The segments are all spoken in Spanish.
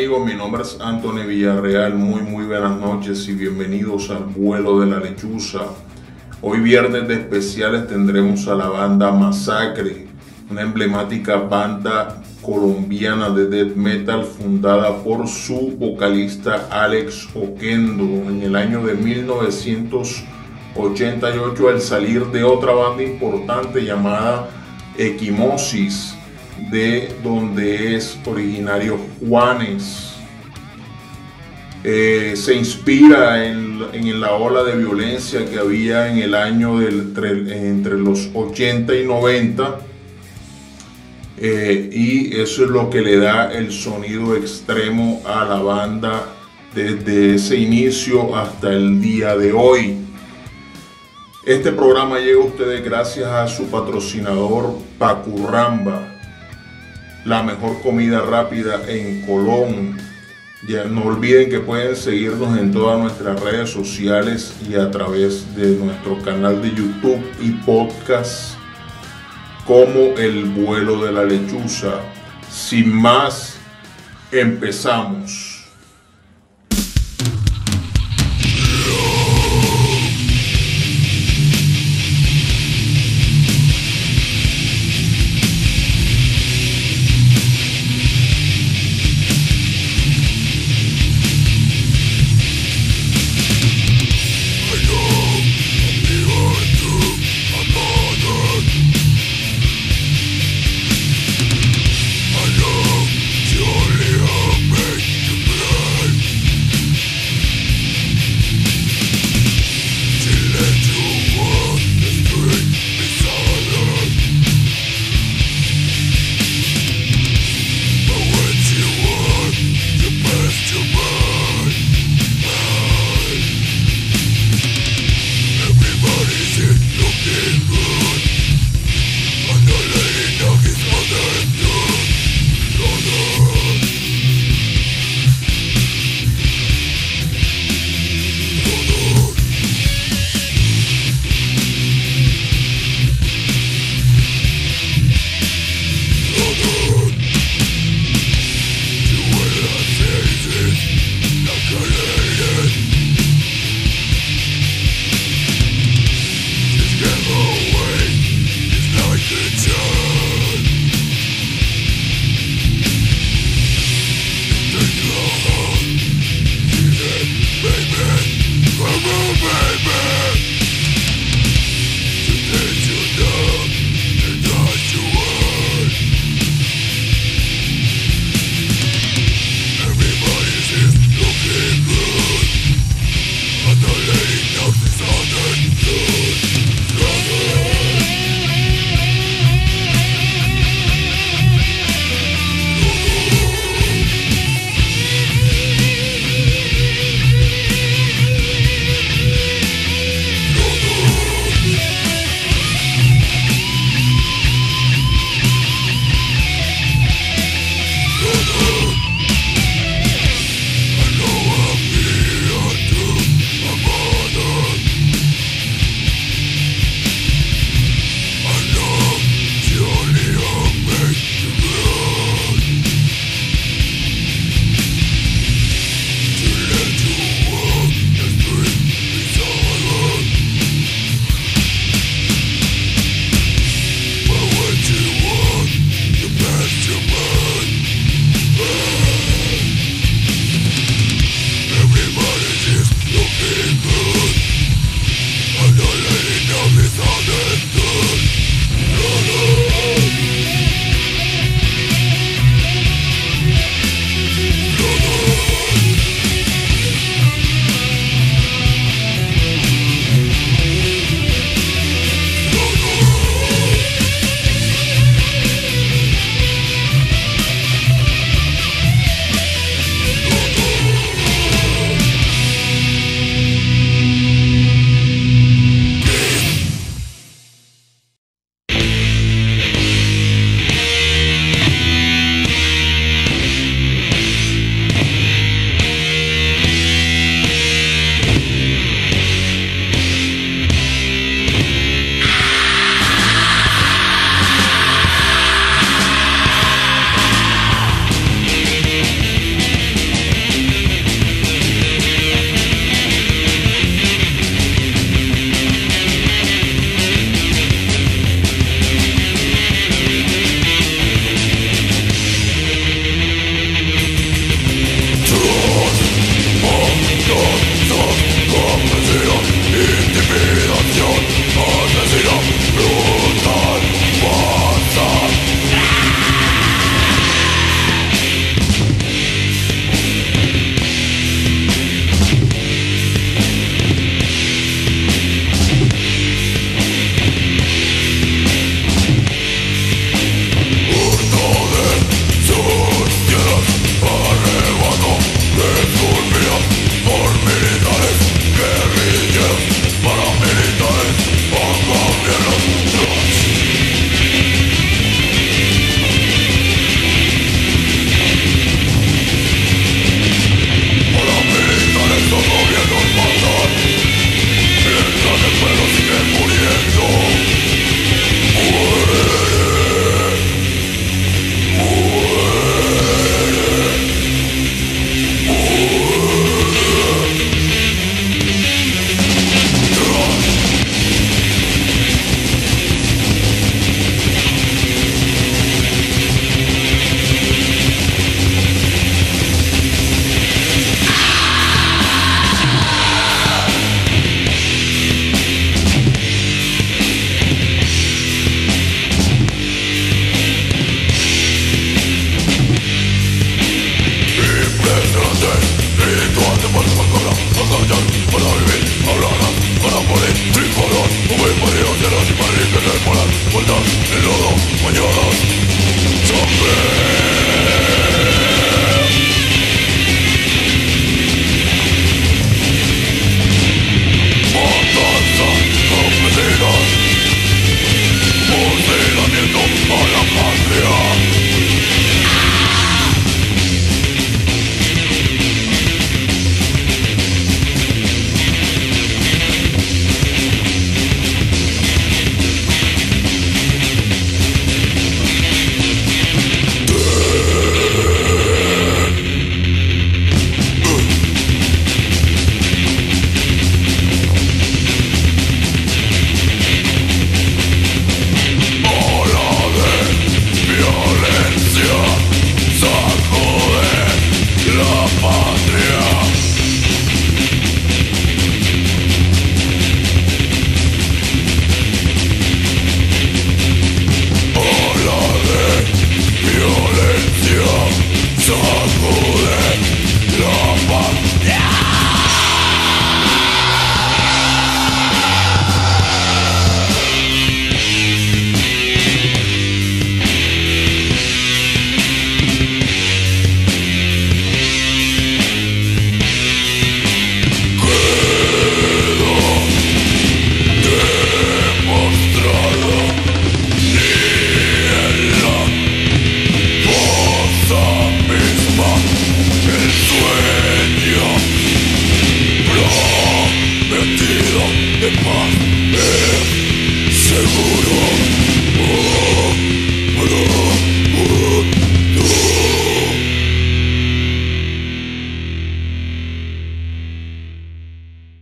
Hola, ¿qué tal amigos? Mi nombre es Anthony Villarreal. Muy, muy buenas noches y bienvenidos al vuelo de la lechuza. Hoy viernes de especiales tendremos a la banda Masacre, una emblemática banda colombiana de death metal fundada por su vocalista Alex Oquendo en el año de 1988 al salir de otra banda importante llamada Equimosis de donde es originario Juanes. Eh, se inspira en, la ola de violencia que había en el año del, entre, los 80 y 90 eh, y eso es lo que le da el sonido extremo a la banda desde ese inicio hasta el día de hoy. Este programa llega a ustedes gracias a su patrocinador Pacurramba la mejor comida rápida en Colón. Ya no olviden que pueden seguirnos en todas nuestras redes sociales y a través de nuestro canal de YouTube y podcast como El vuelo de la lechuza. Sin más, empezamos. Bırak bana bana bana bana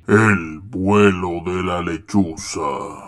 El vuelo de la lechuza.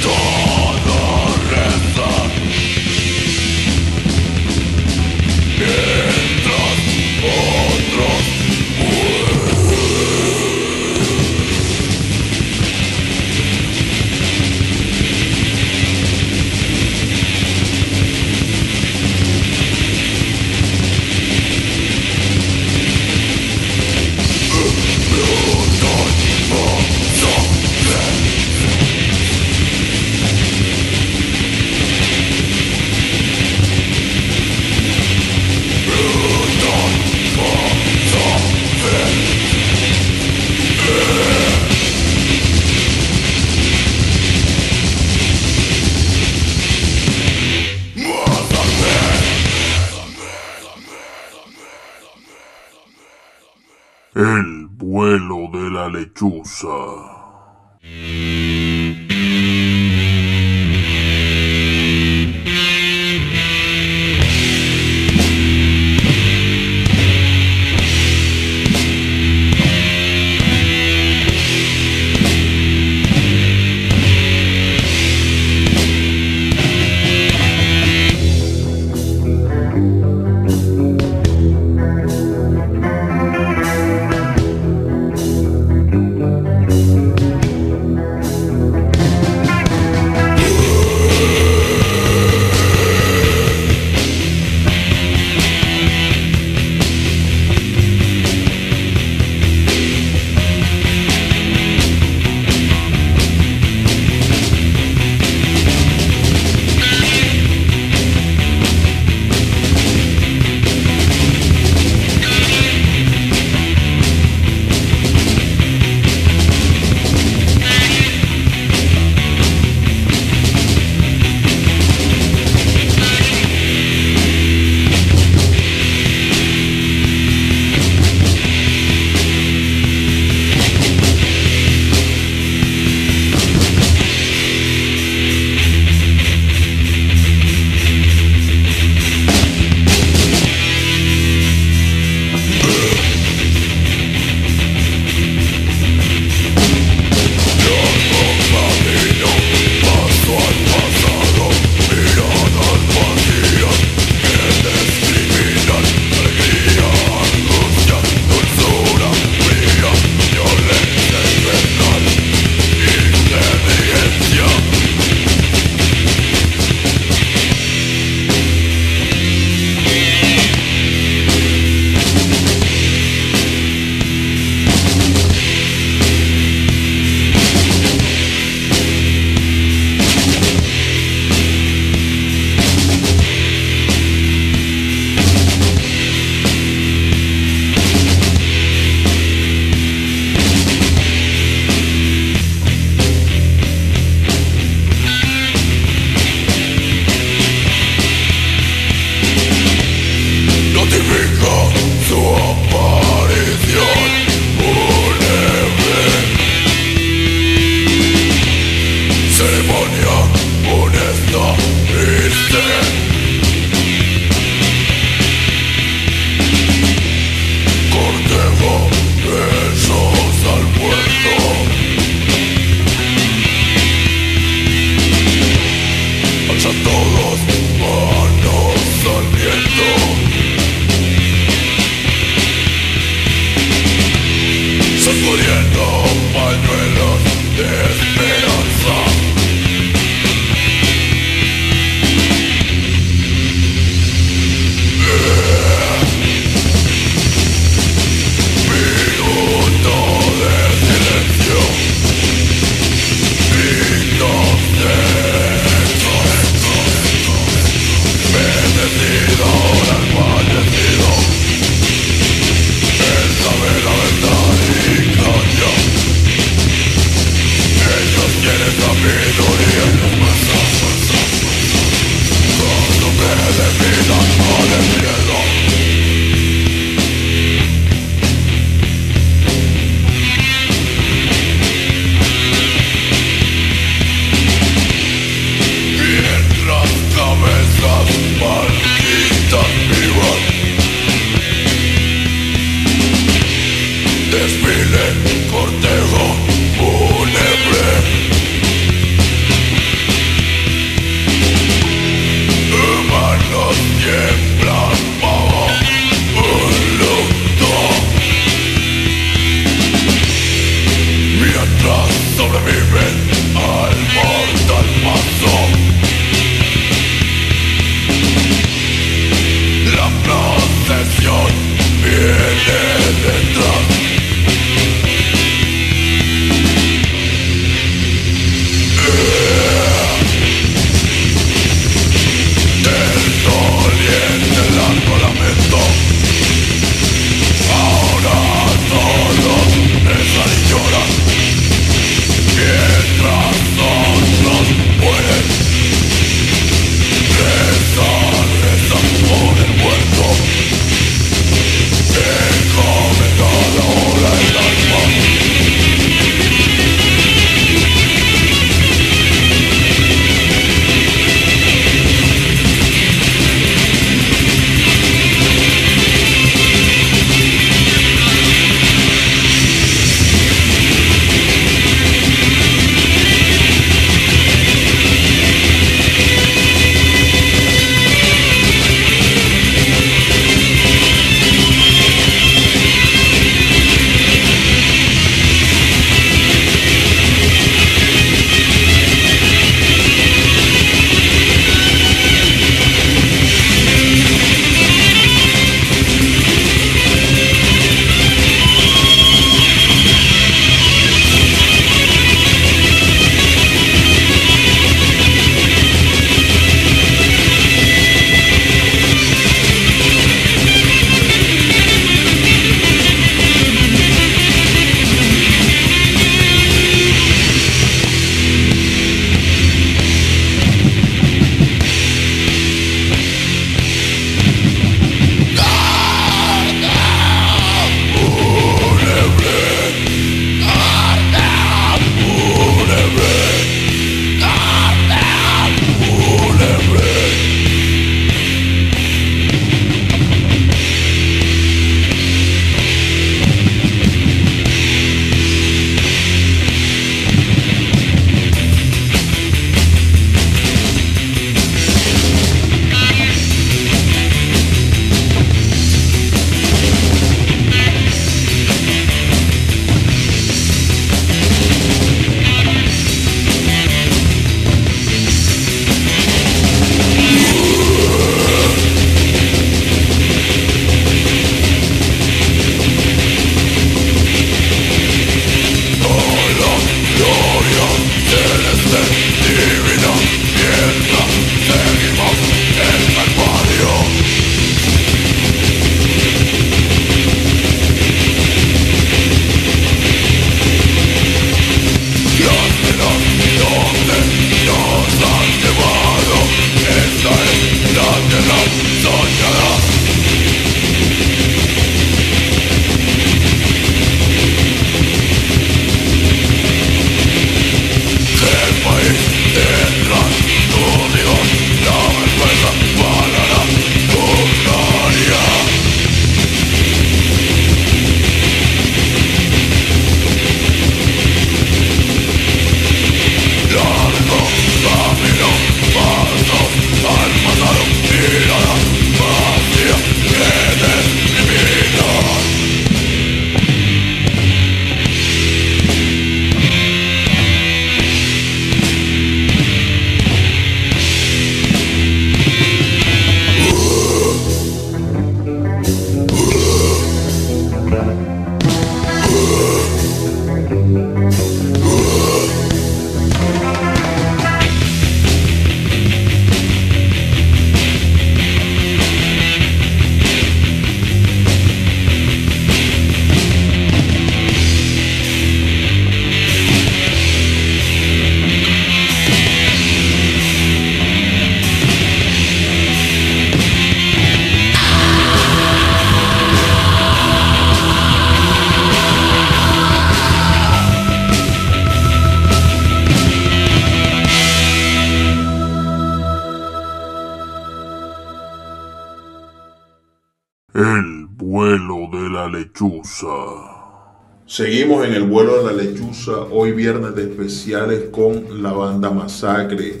Seguimos en el vuelo de la lechuza, hoy viernes de especiales con la banda Masacre.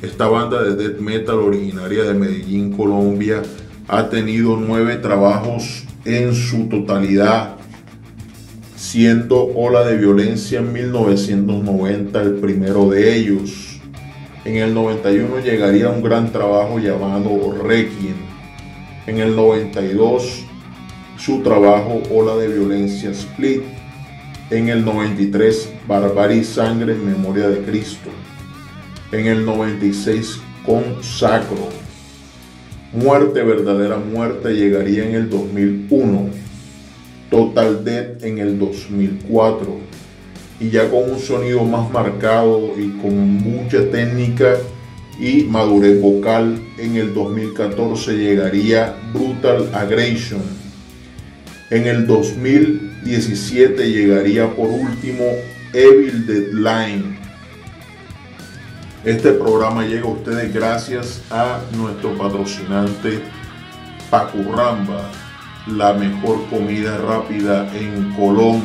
Esta banda de death metal originaria de Medellín, Colombia, ha tenido nueve trabajos en su totalidad, siendo Ola de Violencia en 1990 el primero de ellos. En el 91 llegaría un gran trabajo llamado Requiem. En el 92 su trabajo Ola de Violencia Split. En el 93, Barbarie Sangre en Memoria de Cristo. En el 96, Consacro. Muerte, verdadera muerte llegaría en el 2001. Total Death en el 2004. Y ya con un sonido más marcado y con mucha técnica y madurez vocal, en el 2014 llegaría Brutal Aggression en el 2017 llegaría por último Evil Deadline. Este programa llega a ustedes gracias a nuestro patrocinante Pacurramba, la mejor comida rápida en Colón.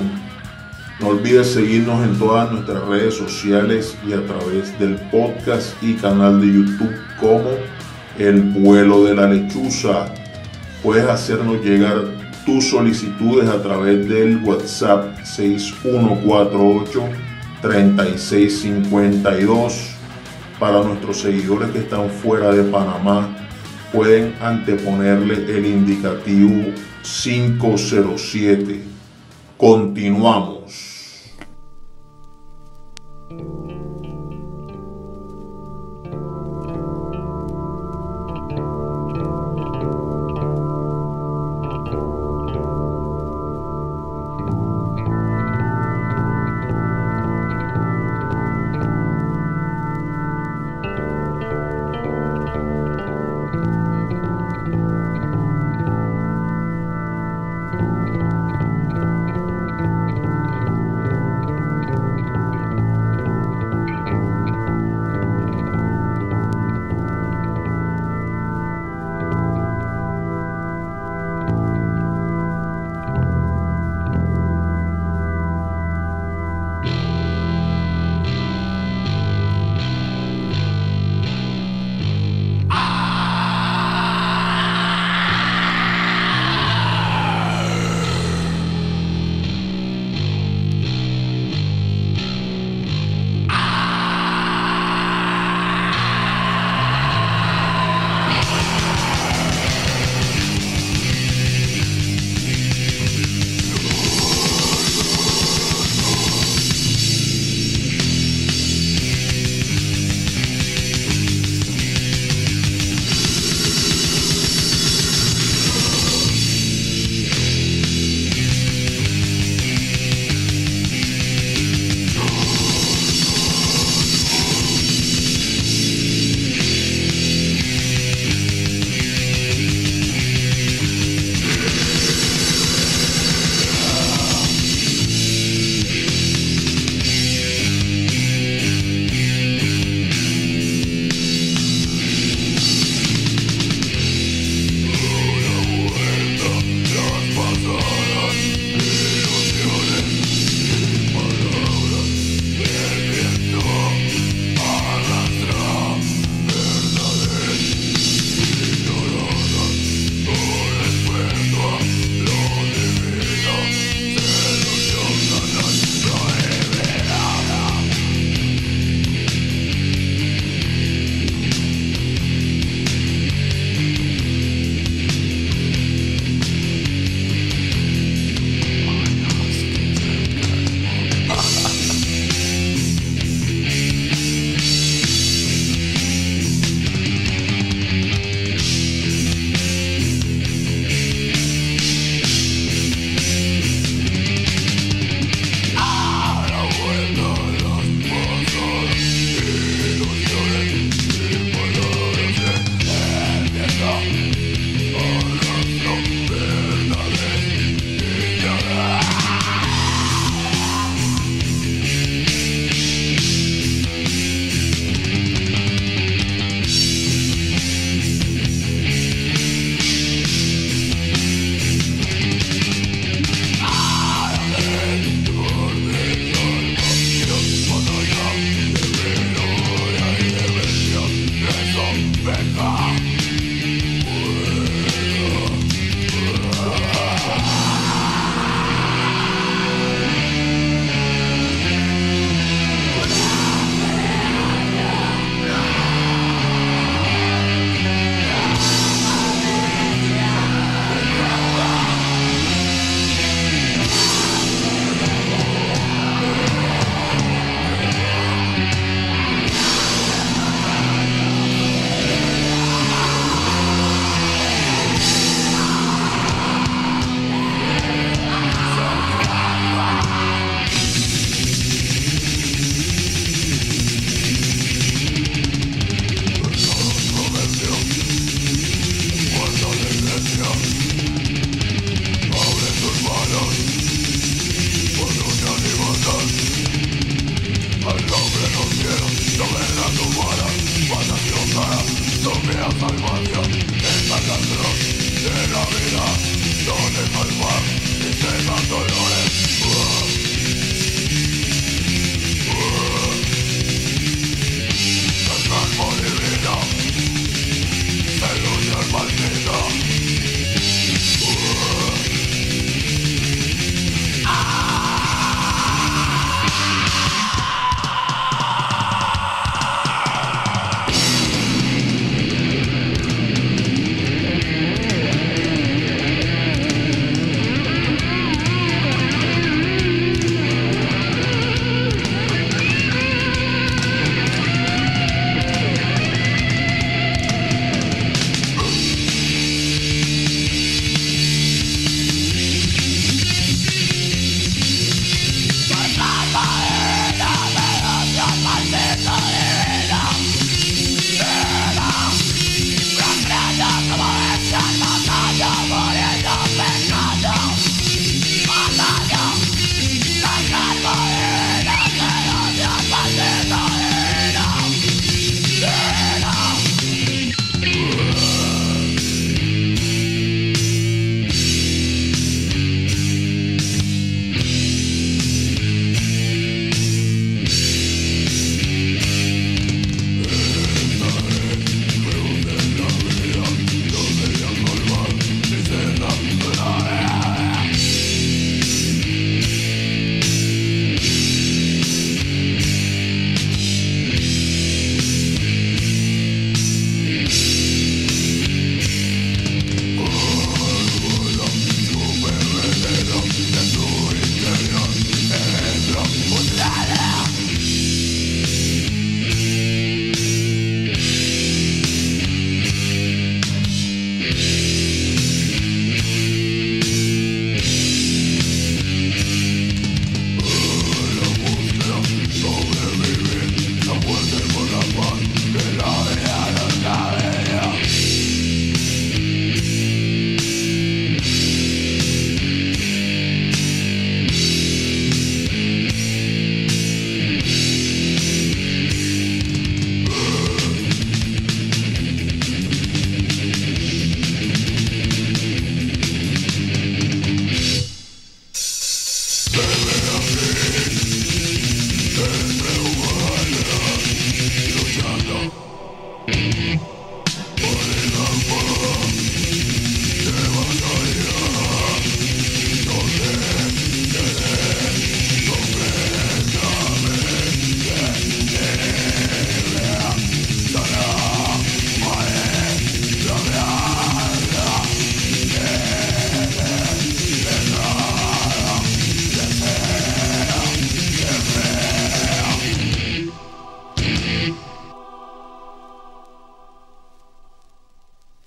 No olvides seguirnos en todas nuestras redes sociales y a través del podcast y canal de YouTube como El vuelo de la lechuza. Puedes hacernos llegar tus solicitudes a través del WhatsApp 6148 3652. Para nuestros seguidores que están fuera de Panamá, pueden anteponerle el indicativo 507. Continuamos.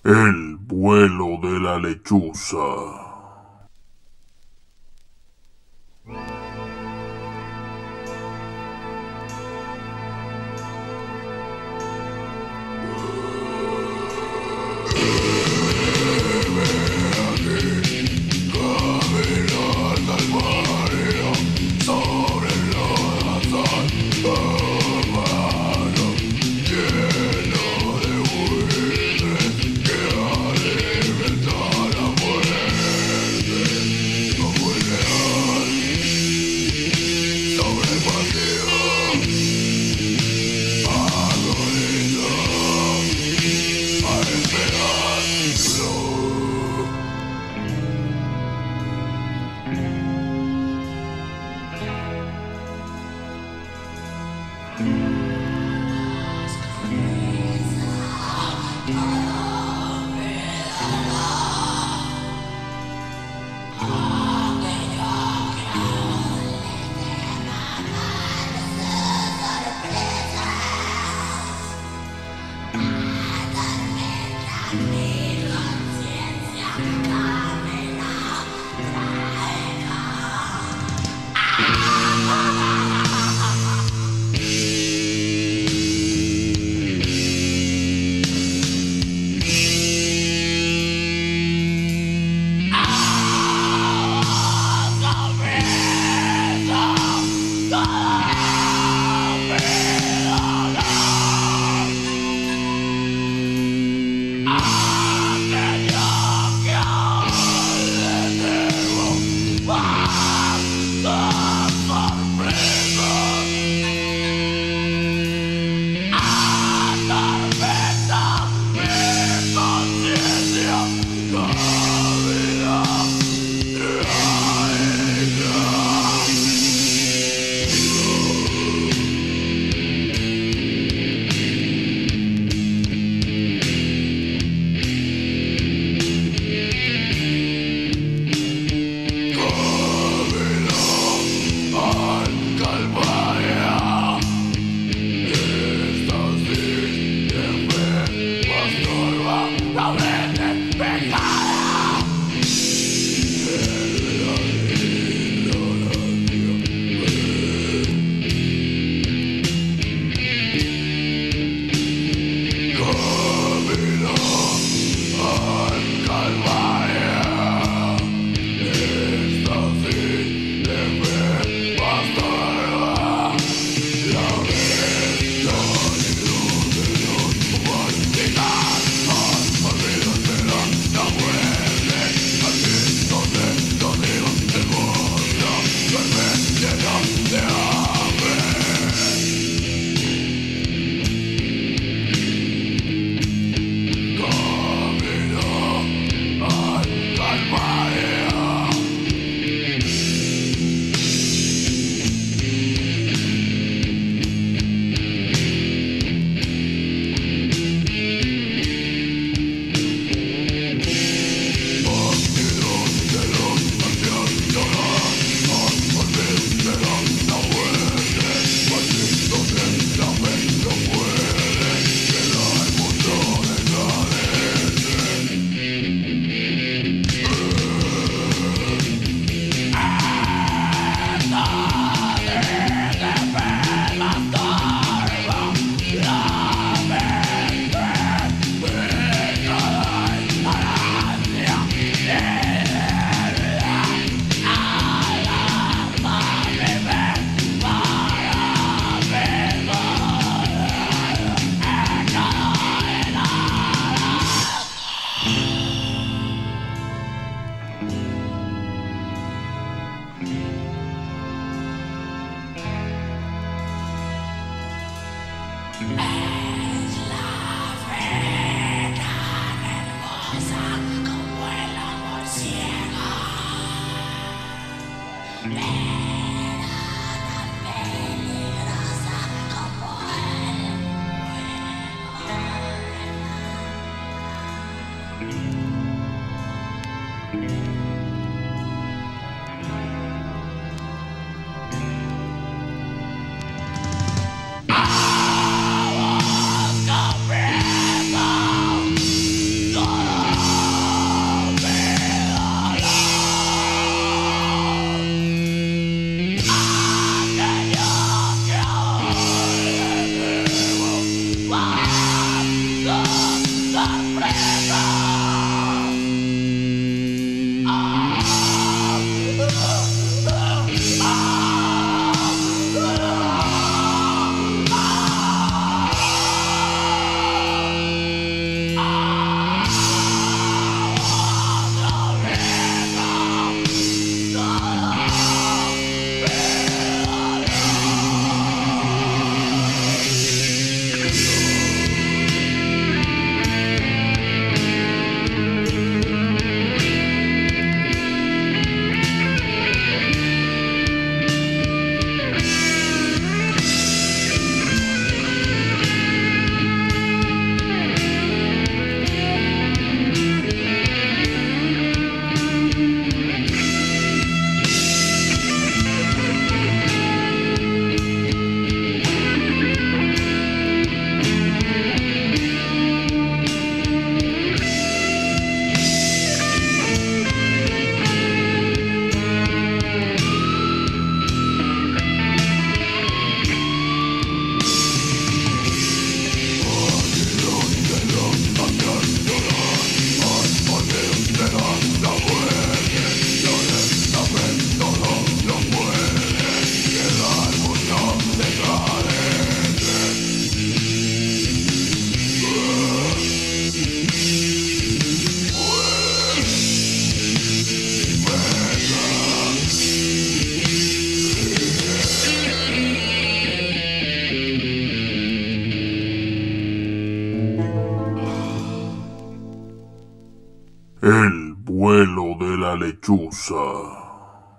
El vuelo de la lechuza.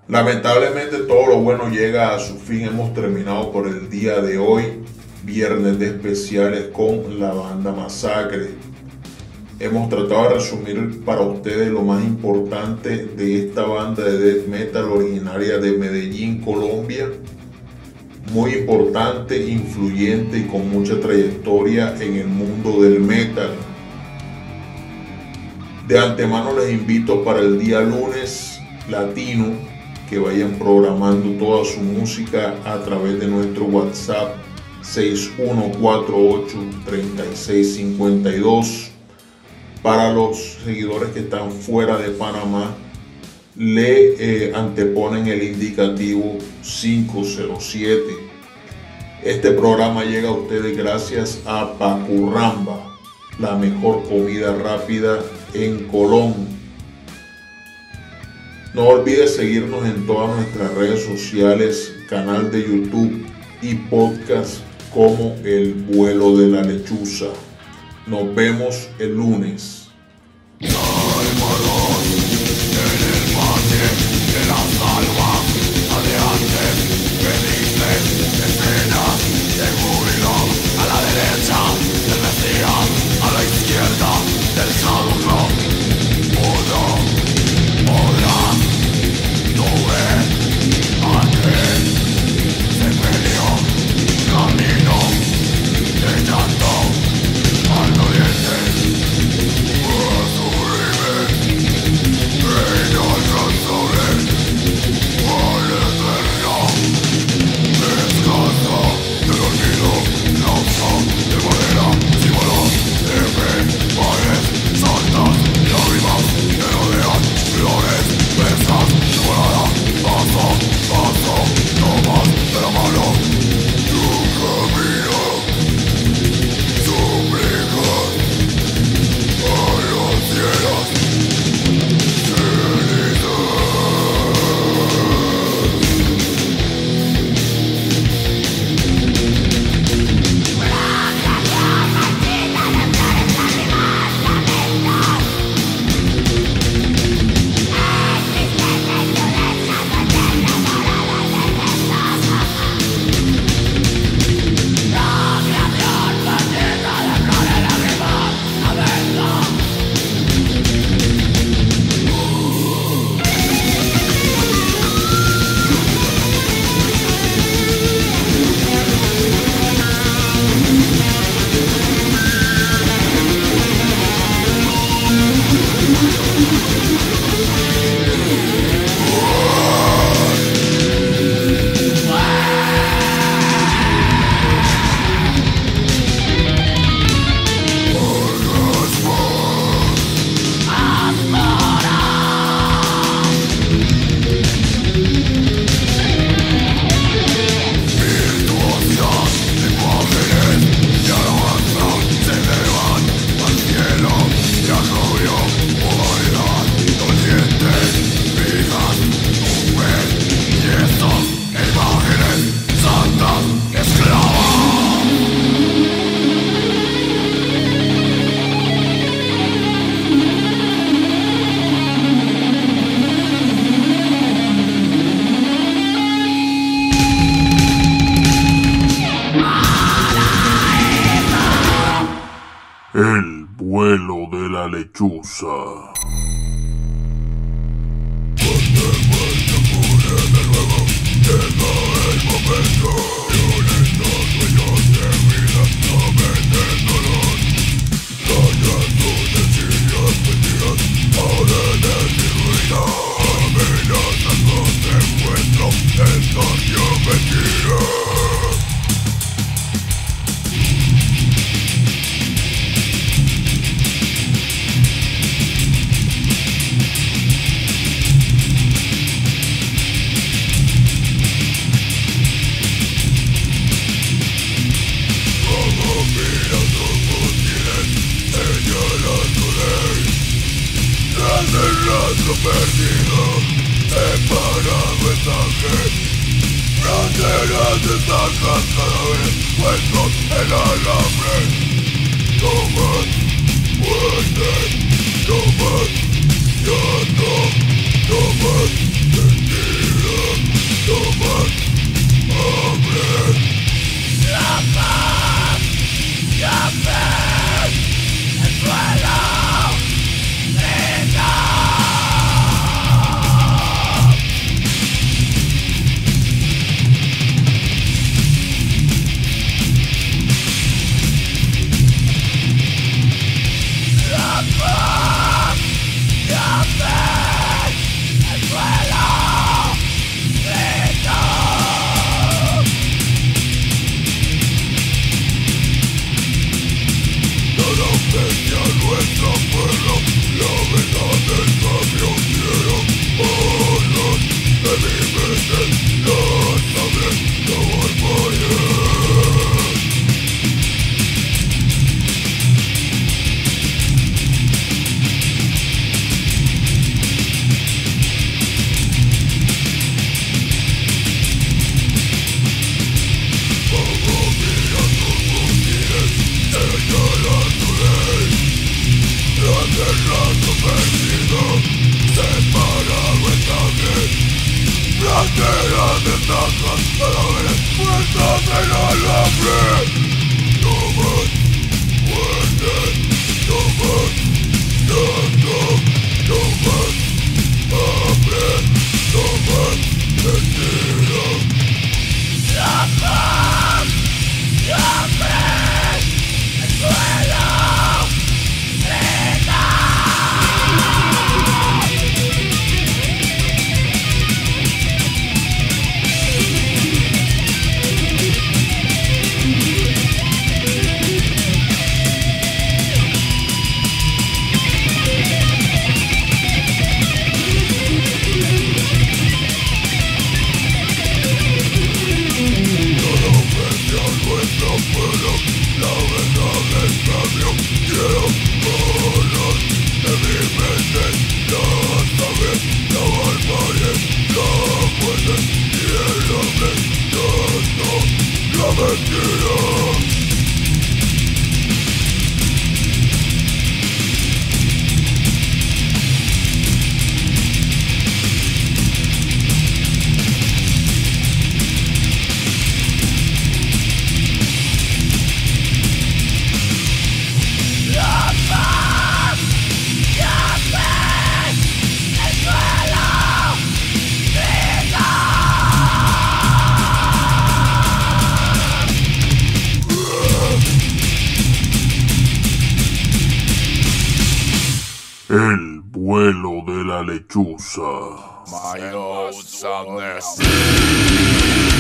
Lamentablemente todo lo bueno llega a su fin. Hemos terminado por el día de hoy, viernes de especiales con la banda Masacre. Hemos tratado de resumir para ustedes lo más importante de esta banda de death metal originaria de Medellín, Colombia. Muy importante, influyente y con mucha trayectoria en el mundo del metal. De antemano les invito para el día lunes latino que vayan programando toda su música a través de nuestro WhatsApp 6148-3652. Para los seguidores que están fuera de Panamá, le eh, anteponen el indicativo 507. Este programa llega a ustedes gracias a Pacurramba, la mejor comida rápida en Colón no olvides seguirnos en todas nuestras redes sociales, canal de YouTube y podcast como El vuelo de la lechuza. Nos vemos el lunes. El vuelo de la lechuza. Cuando vuelva de nuevo, llegó el momento. mundo perdido Separado mensaje Fronteras estancas cada vez Puestos en alambre No más muerte No más llanto No más mentira No más hambre La paz La paz El suelo Nunca puedo My old sadness.